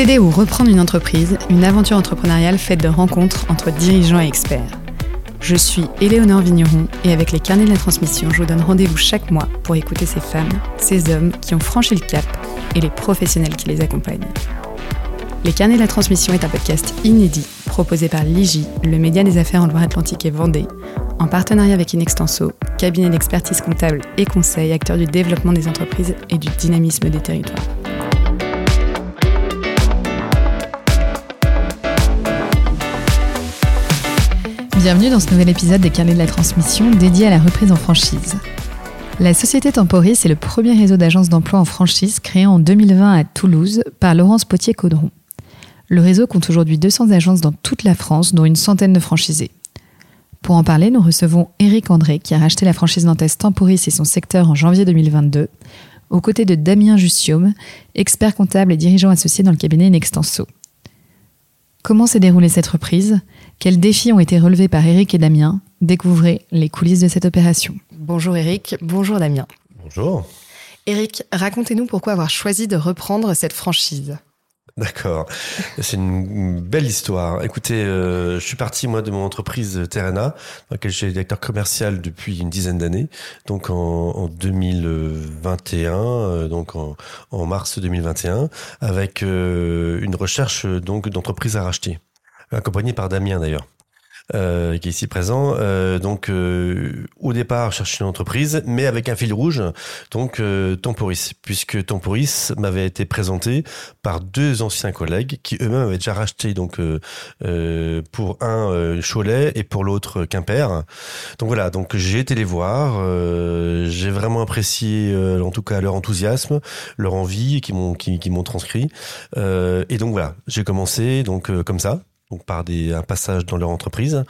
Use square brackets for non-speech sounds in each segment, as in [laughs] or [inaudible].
Céder ou reprendre une entreprise, une aventure entrepreneuriale faite de rencontres entre dirigeants et experts. Je suis Éléonore Vigneron et avec les carnets de la transmission, je vous donne rendez-vous chaque mois pour écouter ces femmes, ces hommes qui ont franchi le cap et les professionnels qui les accompagnent. Les carnets de la transmission est un podcast inédit proposé par l'IGI, le média des affaires en Loire-Atlantique et Vendée, en partenariat avec Inextenso, cabinet d'expertise comptable et conseil, acteur du développement des entreprises et du dynamisme des territoires. Bienvenue dans ce nouvel épisode des Carnets de la Transmission dédié à la reprise en franchise. La société Temporis est le premier réseau d'agences d'emploi en franchise créé en 2020 à Toulouse par Laurence Potier-Caudron. Le réseau compte aujourd'hui 200 agences dans toute la France, dont une centaine de franchisés. Pour en parler, nous recevons Eric André, qui a racheté la franchise nantaise Temporis et son secteur en janvier 2022, aux côtés de Damien Jussium, expert comptable et dirigeant associé dans le cabinet Nextenso. Comment s'est déroulée cette reprise? Quels défis ont été relevés par Eric et Damien Découvrez les coulisses de cette opération. Bonjour Eric, bonjour Damien. Bonjour. Eric, racontez-nous pourquoi avoir choisi de reprendre cette franchise. D'accord. C'est une belle histoire. Écoutez, euh, je suis parti moi de mon entreprise Terrena, dans laquelle j'ai directeur commercial depuis une dizaine d'années, donc en, 2021, euh, donc en, mars 2021, avec euh, une recherche donc d'entreprise à racheter accompagné par Damien d'ailleurs. Euh, qui est ici présent. Euh, donc, euh, au départ, chercher une entreprise, mais avec un fil rouge, donc euh, Temporis, puisque Temporis m'avait été présenté par deux anciens collègues qui eux-mêmes avaient déjà racheté donc euh, pour un Cholet et pour l'autre Quimper. Donc voilà, donc j'ai été les voir, j'ai vraiment apprécié, en tout cas leur enthousiasme, leur envie, qui m'ont qui, qui m'ont transcrit. et donc voilà, j'ai commencé donc comme ça donc par des, un passage dans leur entreprise.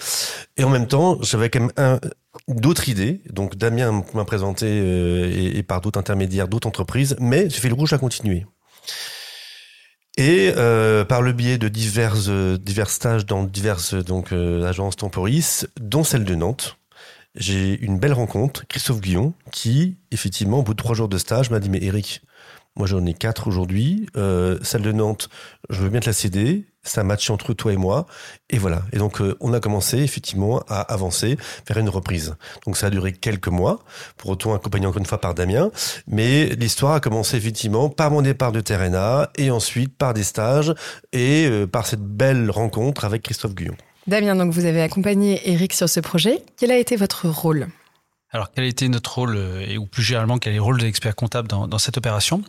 Et en même temps, j'avais quand même d'autres idées. Donc Damien m'a présenté euh, et, par d'autres intermédiaires, d'autres entreprises, mais j'ai fait le rouge à continuer. Et euh, par le biais de divers, euh, stages dans diverses donc, euh, agences temporis, dont celle de Nantes, j'ai une belle rencontre, Christophe Guillon, qui, effectivement, au bout de trois jours de stage, m'a dit, mais Eric, moi j'en ai quatre aujourd'hui, celle de Nantes, je veux bien te la céder, ça matché entre toi et moi. Et voilà. Et donc, euh, on a commencé effectivement à avancer vers une reprise. Donc, ça a duré quelques mois, pour autant accompagné encore une fois par Damien. Mais l'histoire a commencé effectivement par mon départ de Terrena et ensuite par des stages et euh, par cette belle rencontre avec Christophe Guyon. Damien, donc vous avez accompagné Eric sur ce projet. Quel a été votre rôle? Alors, quel a été notre rôle, euh, et ou plus généralement, quel est le rôle de l'expert comptable dans, dans cette opération?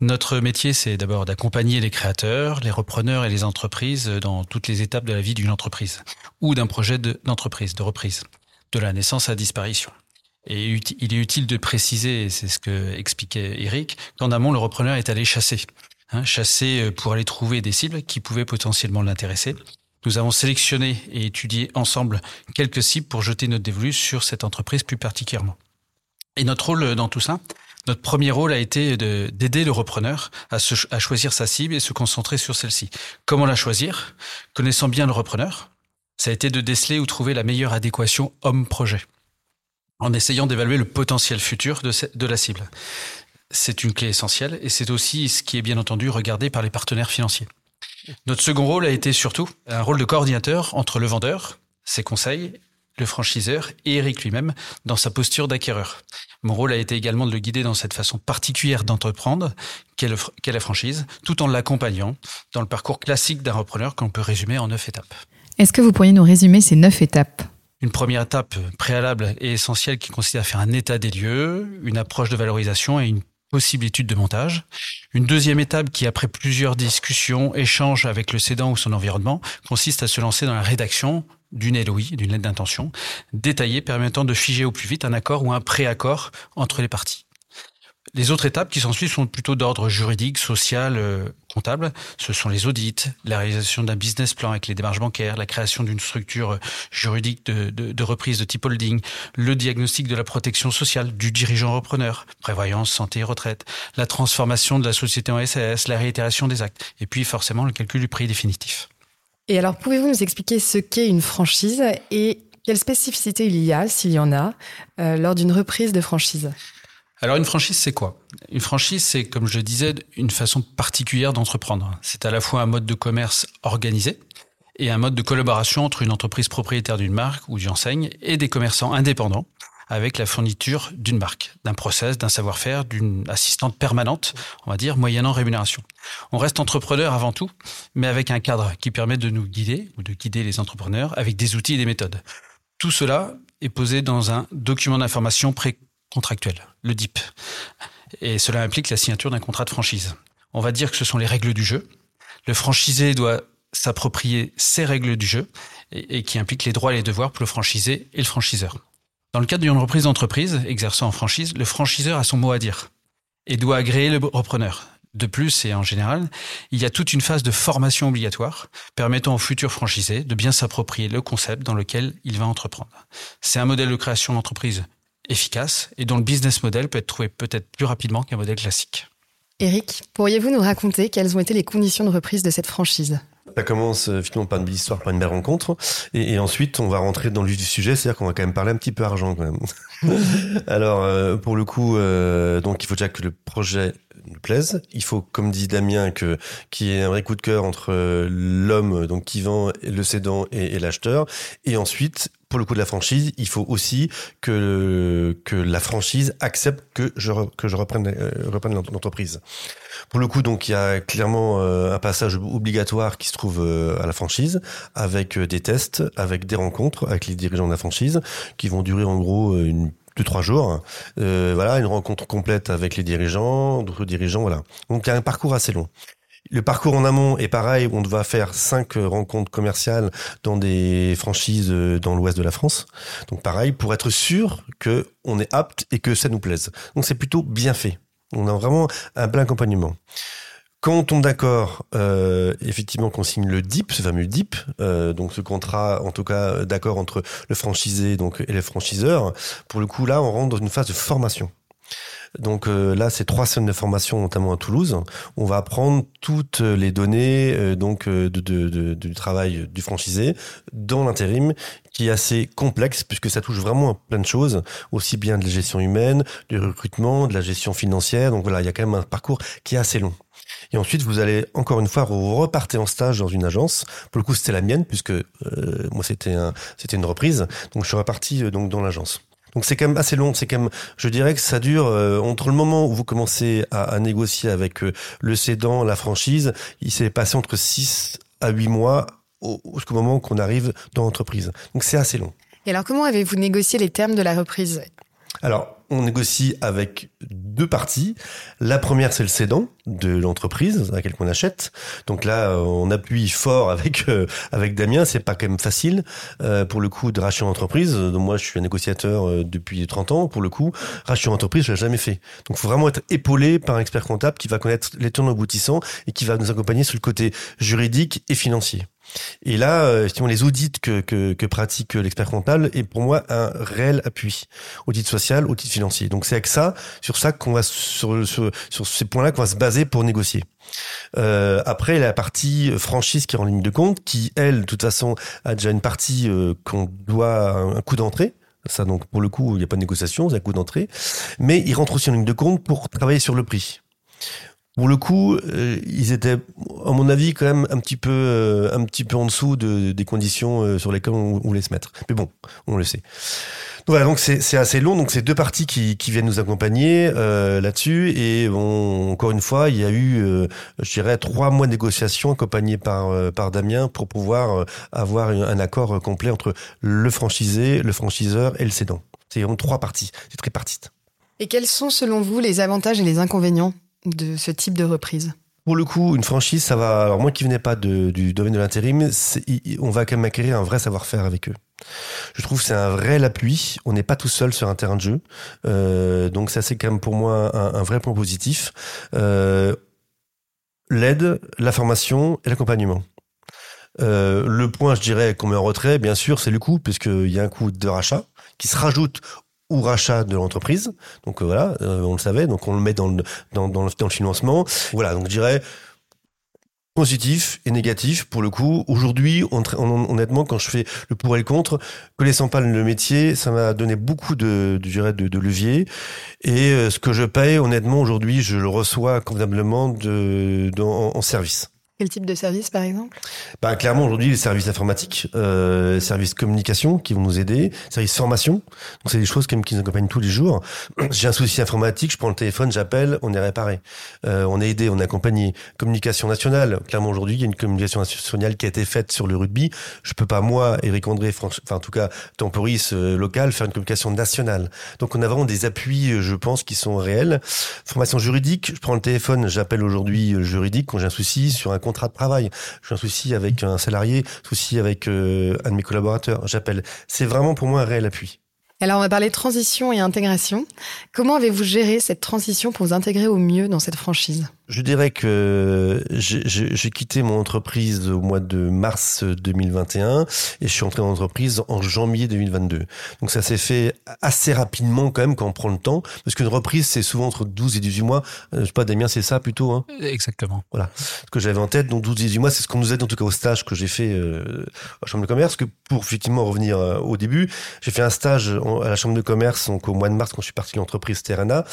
Notre métier, c'est d'abord d'accompagner les créateurs, les repreneurs et les entreprises dans toutes les étapes de la vie d'une entreprise ou d'un projet d'entreprise, de, reprise, de la naissance à disparition. Et il est utile de préciser, c'est ce que expliquait Eric, qu'en amont, le repreneur est allé chasser. Hein, chasser euh, pour aller trouver des cibles qui pouvaient potentiellement l'intéresser. Nous avons sélectionné et étudié ensemble quelques cibles pour jeter notre dévolu sur cette entreprise plus particulièrement. Et notre rôle dans tout ça, notre premier rôle a été d'aider le repreneur à, choisir sa cible et se concentrer sur celle-ci. Comment la choisir? Connaissant bien le repreneur, ça a été de déceler ou trouver la meilleure adéquation homme-projet, en essayant d'évaluer le potentiel futur de, de la cible. C'est une clé essentielle et c'est aussi ce qui est bien entendu regardé par les partenaires financiers. Notre second rôle a été surtout un rôle de coordinateur entre le vendeur, ses conseils le franchiseur et Eric lui-même dans sa posture d'acquéreur. Mon rôle a été également de le guider dans cette façon particulière d'entreprendre qu'est la franchise, tout en l'accompagnant dans le parcours classique d'un repreneur qu'on peut résumer en neuf étapes. Est-ce que vous pourriez nous résumer ces neuf étapes? Une première étape préalable et essentielle qui consiste à faire un état des lieux, une approche de valorisation et une possible étude de montage. Une deuxième étape qui, après plusieurs discussions, échanges avec le cédant ou son environnement, consiste à se lancer dans la rédaction d'une LOI, d'une lettre d'intention, détaillée permettant de figer au plus vite un accord ou un préaccord entre les parties. Les autres étapes qui s'ensuivent sont plutôt d'ordre juridique, social, euh, comptable. Ce sont les audits, la réalisation d'un business plan avec les démarches bancaires, la création d'une structure juridique de, de, de, reprise de type holding, le diagnostic de la protection sociale du dirigeant repreneur, prévoyance, santé et retraite, la transformation de la société en SAS, la réitération des actes, et puis forcément le calcul du prix définitif. Et alors, pouvez-vous nous expliquer ce qu'est une franchise et quelles spécificités il y a, s'il y en a, euh, lors d'une reprise de franchise? Alors une franchise, c'est quoi? Une franchise, c'est, comme je le disais, une façon particulière d'entreprendre. C'est à la fois un mode de commerce organisé et un mode de collaboration entre une entreprise propriétaire d'une marque ou d'une enseigne et des commerçants indépendants avec la fourniture d'une marque, d'un process, d'un savoir-faire, d'une assistante permanente, on va dire, moyennant rémunération. On reste entrepreneur avant tout, mais avec un cadre qui permet de nous guider ou de guider les entrepreneurs avec des outils et des méthodes. Tout cela est posé dans un document d'information pré-contractuel, le DIP. Et cela implique la signature d'un contrat de franchise. On va dire que ce sont les règles du jeu. Le franchisé doit s'approprier ces règles du jeu et, qui impliquent les droits et les devoirs pour le franchisé et le franchiseur. Dans le cadre d'une reprise d'entreprise exerçant en franchise, le franchiseur a son mot à dire et doit agréer le repreneur. De plus, et en général, il y a toute une phase de formation obligatoire permettant au futur franchisé de bien s'approprier le concept dans lequel il va entreprendre. C'est un modèle de création d'entreprise efficace et dont le business model peut être trouvé peut-être plus rapidement qu'un modèle classique. Eric, pourriez-vous nous raconter quelles ont été les conditions de reprise de cette franchise? Ça commence euh, finalement par une belle histoire, par une belle rencontre. Et, ensuite, on va rentrer dans le vif du sujet, c'est-à-dire qu'on va quand même parler un petit peu argent quand même. [laughs] Alors, euh, pour le coup, euh, donc il faut déjà que le projet nous plaise. Il faut, comme dit Damien, que qu'il y ait un vrai coup de cœur entre l'homme donc qui vend, le cédant et, et l'acheteur. Et ensuite, pour le coup de la franchise, il faut aussi que que la franchise accepte que je que je reprenne reprenne l'entreprise. Pour le coup, donc il y a clairement euh, un passage obligatoire qui se trouve euh, à la franchise, avec euh, des tests, avec des rencontres avec les dirigeants de la franchise, qui vont durer en gros une deux trois jours. voilà, une rencontre complète avec les dirigeants, d'autres dirigeants, voilà. Donc il y a un parcours assez long. Le parcours en amont est pareil, on va faire cinq rencontres commerciales dans des franchises dans l'ouest de la France. Donc pareil, pour être sûr que on est apte et que ça nous plaise. Donc c'est plutôt bien fait. On a vraiment un plein accompagnement. Quand on tombe d'accord, euh, effectivement, qu'on signe le DIP, ce fameux DIP, euh, donc ce contrat, en tout cas, d'accord entre le franchisé donc et les franchiseurs. Pour le coup, là, on rentre dans une phase de formation. Donc euh, là, c'est trois semaines de formation, notamment à Toulouse. On va apprendre toutes les données euh, donc euh, de, de, de, du travail du franchisé dans l'intérim, qui est assez complexe puisque ça touche vraiment à plein de choses, aussi bien de la gestion humaine, du recrutement, de la gestion financière. Donc voilà, il y a quand même un parcours qui est assez long. Et ensuite, vous allez encore une fois repartir en stage dans une agence. Pour le coup, c'était la mienne puisque moi c'était un, c'était une reprise. Donc je suis reparti donc dans l'agence. Donc c'est quand même assez long. C'est quand même, je dirais que ça dure euh, entre le moment où vous commencez à, à négocier avec euh, le cédant, la franchise, il s'est passé entre 6 à 8 mois au, jusqu'au moment qu'on arrive dans l'entreprise. Donc c'est assez long. Et alors comment avez-vous négocié les termes de la reprise? Alors on négocie avec deux parties. La première, c'est le cédant de l'entreprise à laquelle on achète. Donc là, euh, on appuie fort [laughs] avec euh, avec Damien. C'est pas quand même facile euh, pour le coup de racheter une entreprise. Donc moi, je suis un négociateur depuis 30 ans. Pour le coup, racheter une entreprise, je l'ai jamais fait. Donc, faut vraiment être épaulé par un expert comptable qui va connaître les tournants aboutissants et qui va nous accompagner sur le côté juridique et financier. Et là, euh, les audits que, que, que pratique l'expert comptable est pour moi un réel appui. Audit social, audit financier. Donc c'est avec ça, sur ça qu'on va sur, ces points-là qu'on va se baser pour négocier. Euh, après, la partie franchise qui est en ligne de compte, qui elle, de toute façon, a déjà une partie euh, qu'on doit un, un coup d'entrée. Ça, donc, pour le coup, il n'y a pas de négociation, c'est un coup d'entrée. Mais il rentre aussi en ligne de compte pour travailler sur le prix. Pour le coup, euh, ils étaient, à mon avis, quand même un petit peu, euh, un petit peu en dessous de, des conditions euh, sur lesquelles on, voulait se mettre. Mais bon, on le sait. Donc c'est assez long. Donc c'est deux parties qui, viennent nous accompagner là-dessus. Et encore une fois, il y a eu, je dirais, trois mois de négociations accompagnés par par Damien pour pouvoir avoir un accord complet entre le franchisé, le franchiseur et le cédant. C'est vraiment trois parties. C'est tripartite. Et quels sont selon vous les avantages et les inconvénients? De ce type de reprise pour le coup, une franchise, ça va. Alors moi qui venais pas du domaine de l'intérim, on va quand même acquérir un vrai savoir-faire avec eux. Je trouve c'est un vrai appui. On n'est pas tout seul sur un terrain de jeu, euh, donc ça c'est quand même pour moi un, vrai point positif. Euh, L'aide, la formation et l'accompagnement. Euh, le point, je dirais, qu'on met en retrait, bien sûr, c'est le coût, puisqu'il y a un coût de rachat qui se rajoute ou rachat de l'entreprise. Donc euh, voilà, euh, on le savait, donc on le met dans le, dans, dans, le, dans le financement. Voilà, donc je dirais, positif et négatif pour le coup. Aujourd'hui, honnêtement, quand je fais le pour et le contre, connaissant pas le métier, ça m'a donné beaucoup de, de, de, de levier. Et euh, ce que je paye, honnêtement, aujourd'hui, je le reçois convenablement de, en service. Quel type de service, par exemple? Bah, Clairement, aujourd'hui, les services informatiques, euh, services communication qui vont nous aider, services formation. Donc, c'est des choses qui, nous accompagnent tous les jours. [clears throat] J'ai un souci informatique, je prends le téléphone, j'appelle, on est réparé. Euh, on est aidé, on est accompagné. Communication nationale. Clairement, aujourd'hui, il y a une communication nationale qui a été faite sur le rugby. Je peux pas, moi, Eric André, enfin, en tout cas, Temporis euh, local, faire une communication nationale. Donc, on a vraiment des appuis, euh, je pense, qui sont réels. Formation juridique. Je prends le téléphone, j'appelle aujourd'hui juridique quand j'ai un souci sur un contrat de travail, j'ai un souci avec un salarié, souci avec euh, un de mes collaborateurs, j'appelle. C'est vraiment pour moi un réel appui. Alors on va parler transition et intégration. Comment avez-vous géré cette transition pour vous intégrer au mieux dans cette franchise? Je dirais que j'ai quitté mon entreprise au mois de mars 2021 et je suis entré dans l'entreprise en janvier 2022. Donc ça s'est fait assez rapidement quand même quand on prend le temps, parce qu'une reprise c'est souvent entre 12 et 18 mois. Euh, je sais pas Damien, c'est ça plutôt hein? Exactement. Voilà. Ce que j'avais en tête, donc 12 et 18 mois, c'est ce qu'on nous aide en tout cas au stage que j'ai fait euh, à la chambre de commerce. Que pour effectivement revenir euh, au début, j'ai fait un stage à la chambre de commerce donc au mois de mars quand je suis parti de l'entreprise Terrana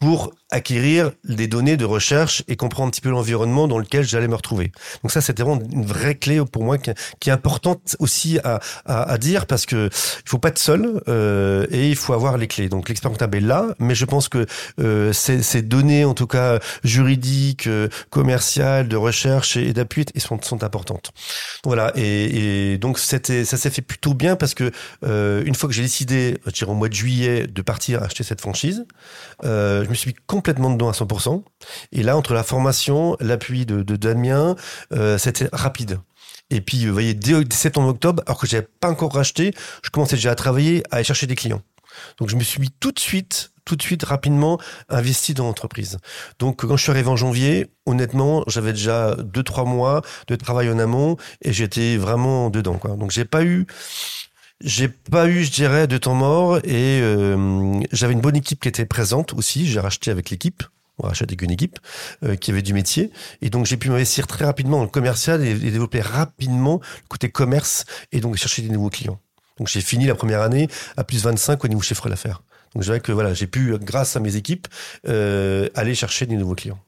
pour acquérir des données de recherche et comprendre un petit peu l'environnement dans lequel j'allais me retrouver. Donc ça, c'était vraiment une vraie clé pour moi qui, est importante aussi à, dire parce que il faut pas être seul euh, et il faut avoir les clés. Donc l'expert comptable est là, mais je pense que euh, ces, données, en tout cas juridiques, euh, commerciales, de recherche et, d'appui, sont, sont importantes. Voilà. Et, donc ça s'est fait plutôt bien parce que une fois que j'ai décidé, je dirais au mois de juillet, de partir acheter cette franchise, je me suis complètement dedans à 100%. Et là, entre la formation, l'appui de, de Damien, euh, c'était rapide. Et puis, vous voyez, dès, septembre-octobre, alors que j'avais pas encore racheté, je commençais déjà à travailler, à aller chercher des clients. Donc, je me suis mis tout de suite, tout de suite, rapidement, investi dans l'entreprise. Donc, quand je suis arrivé en janvier, honnêtement, j'avais déjà deux, trois mois de travail en amont et j'étais vraiment dedans, quoi. Donc, j'ai pas eu, j'ai pas eu, je dirais, de temps mort et euh, j'avais une bonne équipe qui était présente aussi. J'ai racheté avec l'équipe. On a racheté avec une équipe euh, qui avait du métier et donc j'ai pu m'investir très rapidement dans le commercial et, développer rapidement le côté commerce et donc chercher des nouveaux clients. Donc j'ai fini la première année à plus 25 au niveau chiffre d'affaires. Donc je dirais que voilà, j'ai pu, grâce à mes équipes, euh, aller chercher des nouveaux clients.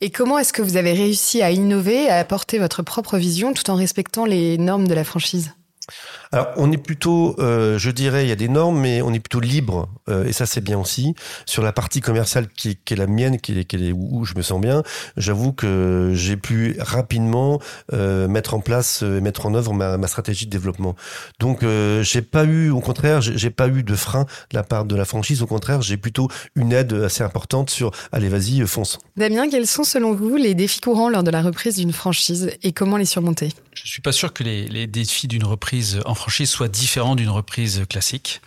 Et comment est-ce que vous avez réussi à innover, à apporter votre propre vision tout en respectant les normes de la franchise? Alors, on est plutôt, euh, je dirais, il y a des normes, mais on est plutôt libre, euh, et ça c'est bien aussi. Sur la partie commerciale qui, qui est la mienne, qui est, qui est, où je me sens bien, j'avoue que j'ai pu rapidement euh, mettre en place et mettre en œuvre ma, ma, stratégie de développement. Donc, j'ai pas eu, au contraire, j'ai pas eu de frein de la part de la franchise. Au contraire, j'ai plutôt une aide assez importante sur, allez, vas-y, fonce. Damien, quels sont selon vous les défis courants lors de la reprise d'une franchise et comment les surmonter? Je suis pas sûr que les, les défis d'une reprise en franchise soit différent d'une reprise classique.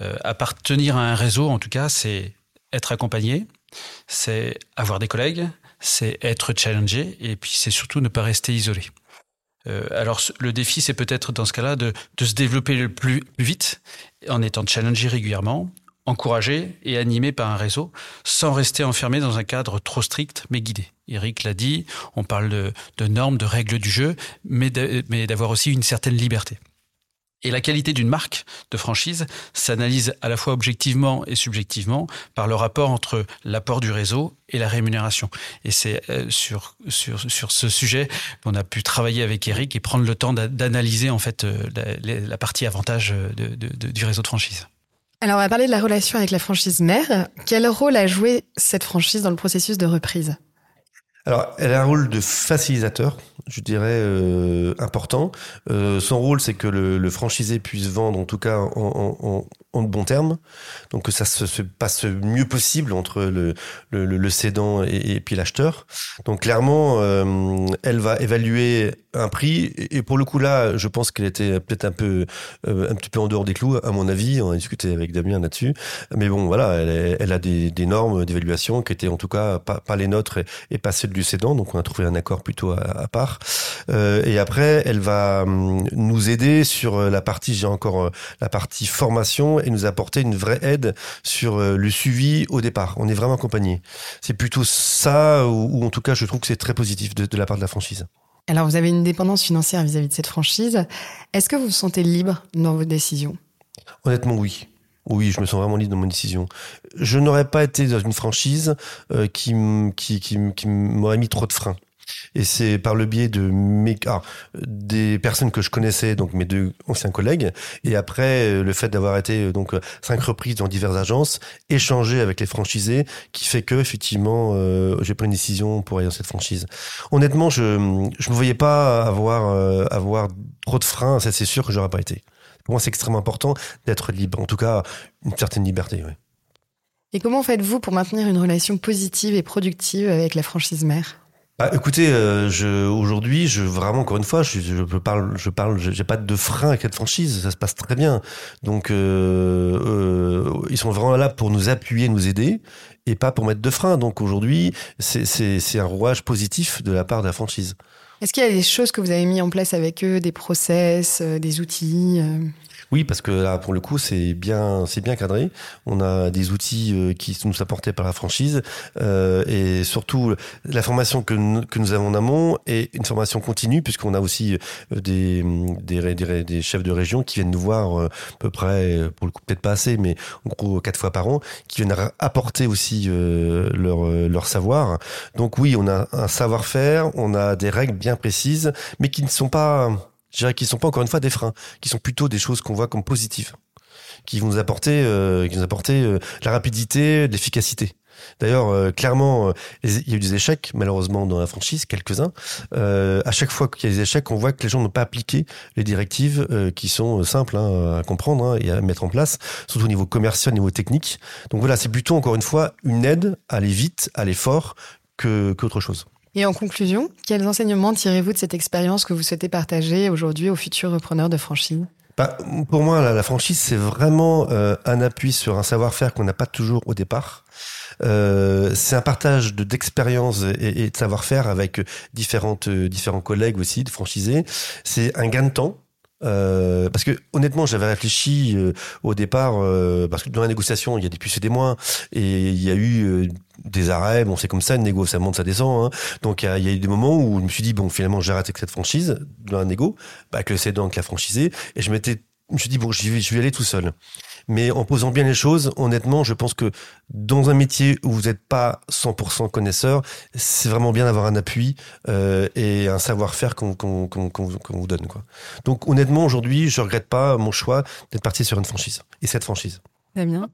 Euh, appartenir à un réseau, en tout cas, c'est être accompagné, c'est avoir des collègues, c'est être challengé, et puis c'est surtout ne pas rester isolé. Euh, alors le défi, c'est peut-être dans ce cas-là de, se développer le plus, vite en étant challengé régulièrement, encouragé et animé par un réseau, sans rester enfermé dans un cadre trop strict mais guidé. Eric l'a dit, on parle de, normes, de règles du jeu, mais d'avoir aussi une certaine liberté. Et la qualité d'une marque de franchise s'analyse à la fois objectivement et subjectivement par le rapport entre l'apport du réseau et la rémunération. Et c'est euh, sur, sur, sur ce sujet qu'on a pu travailler avec Eric et prendre le temps d'analyser en fait euh, la, partie avantage de, de, du réseau de franchise. Alors on va parler de la relation avec la franchise mère. Quel rôle a joué cette franchise dans le processus de reprise? Alors, elle a un rôle de facilitateur, je dirais euh, important. Euh, son rôle, c'est que le, le, franchisé puisse vendre, en tout cas en, en, en bons termes, donc que ça se, se passe mieux possible entre le, le, cédant et, puis l'acheteur. Donc clairement, euh, elle va évaluer un prix et pour le coup là, je pense qu'elle était peut-être un peu euh, un petit peu en dehors des clous, à mon avis. On a discuté avec Damien là-dessus, mais bon voilà, elle, a des, normes d'évaluation qui étaient en tout cas pas, les nôtres et, pas celles du cédant, donc on a trouvé un accord plutôt à, part. Euh, et après, elle va hum, nous aider sur la partie, j'ai encore la partie formation et nous apporter une vraie aide sur euh, le suivi au départ. On est vraiment accompagné. C'est plutôt ça, ou, en tout cas, je trouve que c'est très positif de, de la part de la franchise. Alors, vous avez une dépendance financière vis-à-vis de cette franchise. Est-ce que vous vous sentez libre dans vos décisions? Honnêtement, oui. Oui, je me sens vraiment libre dans mon décision. Je n'aurais pas été dans une franchise euh, qui, qui, qui, qui m'aurait mis trop de freins. Et c'est par le biais de ah, des personnes que je connaissais, donc mes deux anciens collègues, et après euh, le fait d'avoir été euh, donc cinq reprises dans diverses agences, échanger avec les franchisés, qui fait que effectivement euh, j'ai pris une décision pour aller dans cette franchise. Honnêtement, je je me voyais pas avoir avoir trop de freins. Ça c'est sûr que j'aurais pas été. Pour moi, c'est extrêmement important d'être libre. En tout cas, une certaine liberté. Et comment faites-vous pour maintenir une relation positive et productive avec la franchise mère? Bah, écoutez, euh, aujourd'hui, vraiment encore une fois, je, je parle, je parle, j'ai pas de frein avec cette franchise, ça se passe très bien. Donc, euh, euh, ils sont vraiment là pour nous appuyer, nous aider, et pas pour mettre de frein. Donc aujourd'hui, c'est un rouage positif de la part de la franchise. Est-ce qu'il y a des choses que vous avez mis en place avec eux, des process, des outils oui, parce que là, pour le coup, c'est bien, c'est bien cadré. On a des outils euh, qui nous sont apportés par la franchise euh, et surtout la formation que nous, que nous avons en amont est une formation continue puisqu'on a aussi euh, des, des, chefs de région qui viennent nous voir à peu près, pour le coup peut-être pas assez, mais en gros quatre fois par an, qui viennent apporter aussi leur, leur savoir. Donc oui, on a un savoir-faire, on a des règles bien précises, mais qui ne sont pas je dirais qu'ils sont pas encore une fois des freins, qui sont plutôt des choses qu'on voit comme positives, qui vont nous apporter, euh, qui nous apporter euh, la rapidité, l'efficacité. D'ailleurs, euh, clairement, euh, il y a eu des échecs, malheureusement, dans la franchise, quelques-uns. à chaque fois qu'il y a des échecs, on voit que les gens n'ont pas appliqué les directives qui sont simples hein, à comprendre hein, et à mettre en place, surtout au niveau commercial, au niveau technique. Donc voilà, c'est plutôt, encore une fois, une aide à aller vite, à aller fort, que qu'autre chose. Et en conclusion, quels enseignements tirez-vous de cette expérience que vous souhaitez partager aujourd'hui aux futurs repreneurs de franchise? Bah, Pour moi, la, franchise, c'est vraiment euh, un appui sur un savoir-faire qu'on n'a pas toujours au départ. Euh, c'est un partage de d'expérience et, et, de savoir-faire avec différentes différents collègues aussi de franchisés. C'est un gain de temps euh, parce que honnêtement, j'avais réfléchi euh, au départ, euh, parce que dans la négociation, il y a des plus et des moins, et il y a eu des arrêts. Bon, c'est comme ça, une négo, ça monte, ça descend. Hein. Donc il y, a, eu des moments où je me suis dit bon, finalement, j'arrête avec cette franchise dans la négo, bah, avec le cédant, la franchisé, et je m'étais, je me suis dit bon, je vais, je vais aller tout seul. Mais en posant bien les choses, honnêtement, je pense que dans un métier où vous n'êtes pas 100% connaisseur, c'est vraiment bien d'avoir un appui euh, et un savoir-faire qu'on vous donne. Quoi. Donc honnêtement, aujourd'hui, je regrette pas mon choix d'être parti sur une franchise et cette franchise. Damien?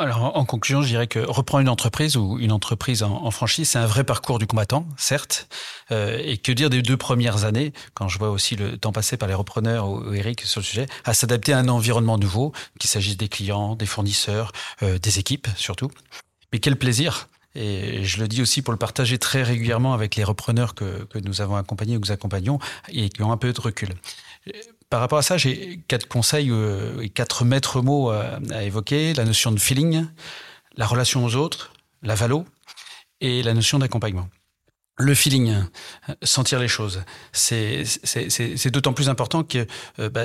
Alors, en conclusion, je dirais que reprendre une entreprise ou une entreprise en, franchise, c'est un vrai parcours du combattant, certes. Euh, et que dire des deux premières années, quand je vois aussi le temps passé par les repreneurs Eric sur le sujet, à s'adapter à un environnement nouveau, qu'il s'agisse des clients, des fournisseurs, euh, des équipes surtout. Mais quel plaisir et je le dis aussi pour le partager très régulièrement avec les repreneurs que, que nous avons accompagnés ou que nous accompagnons et qui ont un peu de recul. Par rapport à ça, j'ai quatre conseils euh, et quatre maîtres mots à, évoquer. La notion de feeling, la relation aux autres, la valo et la notion d'accompagnement. Le feeling, sentir les choses, c'est d'autant plus important que euh, bah,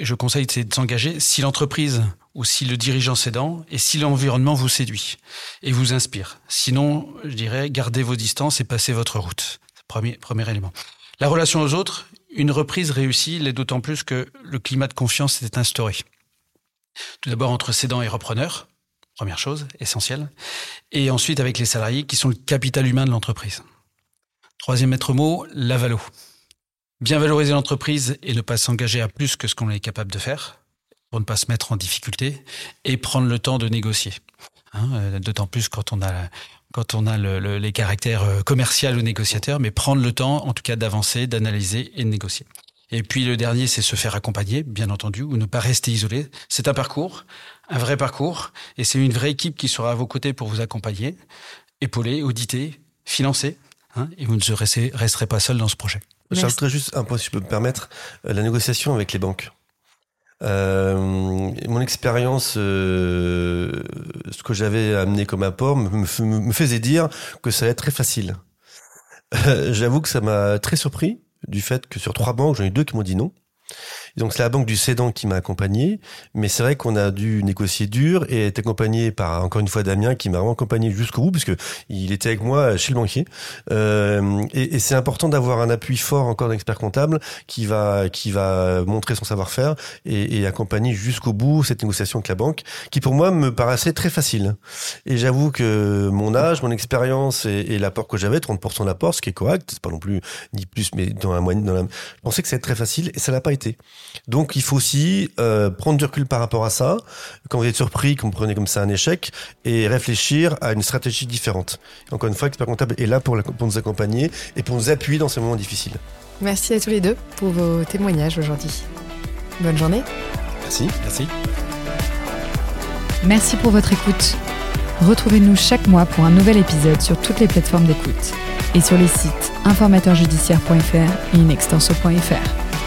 je conseille de s'engager si l'entreprise ou si le dirigeant cédant et si l'environnement vous séduit et vous inspire. Sinon, je dirais, gardez vos distances et passez votre route. Premier élément. La relation aux autres, une reprise réussie l'est d'autant plus que le climat de confiance s'est instauré. Tout d'abord entre cédants et repreneurs, première chose, essentielle, et ensuite avec les salariés qui sont le capital humain de l'entreprise. Troisième maître mot, la valo. Bien valoriser l'entreprise et ne pas s'engager à plus que ce qu'on est capable de faire, pour ne pas se mettre en difficulté, et prendre le temps de négocier. Hein, euh, d'autant plus quand on a quand on a le, les caractères euh, commerciaux ou négociateurs, mais prendre le temps, en tout cas, d'avancer, d'analyser et de négocier. Et puis le dernier, c'est se faire accompagner, bien entendu, ou ne pas rester isolé. C'est un parcours, un vrai parcours, et c'est une vraie équipe qui sera à vos côtés pour vous accompagner, épauler, auditer, financer, hein, et vous ne resterez, resterez pas seul dans ce projet. J'ajouterais juste un point, si je peux me permettre, euh, la négociation avec les banques. Euh, mon expérience, euh, ce que j'avais amené comme apport, me, me, faisait dire que ça allait être très facile. J'avoue que ça m'a très surpris du fait que sur trois banques, j'en ai deux qui m'ont dit non. Donc c'est la banque du cédant qui m'a accompagné, mais c'est vrai qu'on a dû négocier dur et être accompagné par encore une fois Damien qui m'a vraiment accompagné jusqu'au bout parce que il était avec moi chez le banquier. Euh, et, et c'est important d'avoir un appui fort encore d'un expert comptable qui va qui va montrer son savoir-faire et, et accompagner jusqu'au bout cette négociation avec la banque, qui pour moi me paraissait très facile. Et j'avoue que mon âge, mon expérience et, et l'apport que j'avais, 30% d'apport, ce qui est correct, c'est pas non plus ni plus, mais dans la moyenne, dans la, je pensais que ça très facile et ça l'a pas été. Donc il faut aussi euh, prendre du recul par rapport à ça, quand vous êtes surpris, que vous prenez comme ça un échec, et réfléchir à une stratégie différente. Encore une fois, l'expert comptable est là pour, la, pour nous accompagner et pour nous appuyer dans ces moments difficiles. Merci à tous les deux pour vos témoignages aujourd'hui. Bonne journée. Merci. Merci. Merci pour votre écoute. Retrouvez-nous chaque mois pour un nouvel épisode sur toutes les plateformes d'écoute et sur les sites informateurjudiciaire.fr et inextenso.fr.